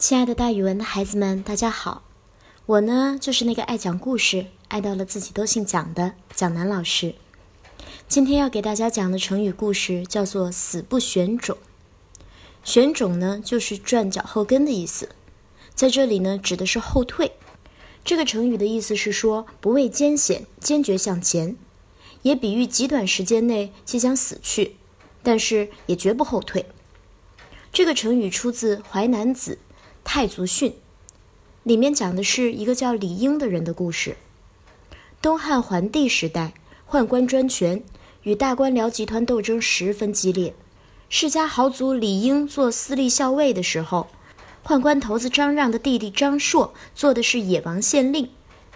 亲爱的，大语文的孩子们，大家好！我呢，就是那个爱讲故事、爱到了自己都姓蒋的蒋楠老师。今天要给大家讲的成语故事叫做“死不选种”。选种呢，就是转脚后跟的意思，在这里呢，指的是后退。这个成语的意思是说不畏艰险，坚决向前，也比喻极短时间内即将死去，但是也绝不后退。这个成语出自《淮南子·太祖训》，里面讲的是一个叫李英的人的故事。东汉桓帝时代，宦官专权，与大官僚集团斗争十分激烈。世家豪族李英做司隶校尉的时候，宦官头子张让的弟弟张硕做的是野王县令。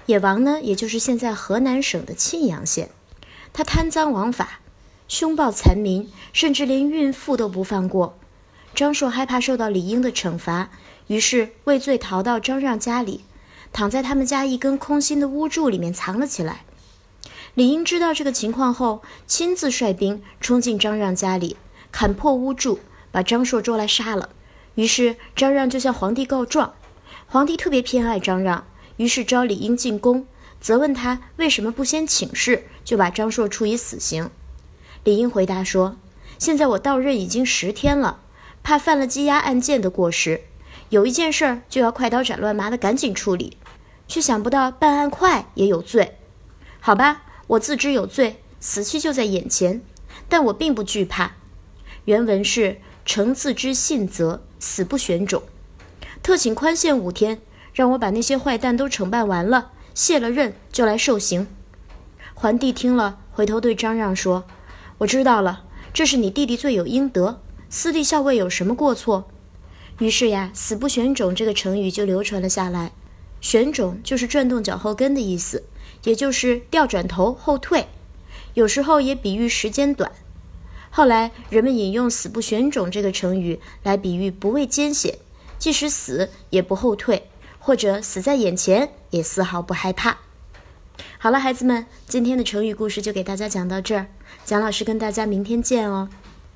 野王呢，也就是现在河南省的沁阳县。他贪赃枉法，凶暴残民，甚至连孕妇都不放过。张硕害怕受到李英的惩罚。于是畏罪逃到张让家里，躺在他们家一根空心的屋柱里面藏了起来。李英知道这个情况后，亲自率兵冲进张让家里，砍破屋柱，把张硕捉来杀了。于是张让就向皇帝告状，皇帝特别偏爱张让，于是召李英进宫，责问他为什么不先请示就把张硕处以死刑。李英回答说：“现在我到任已经十天了，怕犯了羁押案件的过失。”有一件事儿就要快刀斩乱麻的赶紧处理，却想不到办案快也有罪。好吧，我自知有罪，死期就在眼前，但我并不惧怕。原文是“诚自知信则死不选种”，特请宽限五天，让我把那些坏蛋都惩办完了，卸了任就来受刑。桓帝听了，回头对张让说：“我知道了，这是你弟弟罪有应得，私立校尉有什么过错？”于是呀，“死不选种”这个成语就流传了下来。选种就是转动脚后跟的意思，也就是调转头后退。有时候也比喻时间短。后来人们引用“死不选种”这个成语来比喻不畏艰险，即使死也不后退，或者死在眼前也丝毫不害怕。好了，孩子们，今天的成语故事就给大家讲到这儿。蒋老师跟大家明天见哦。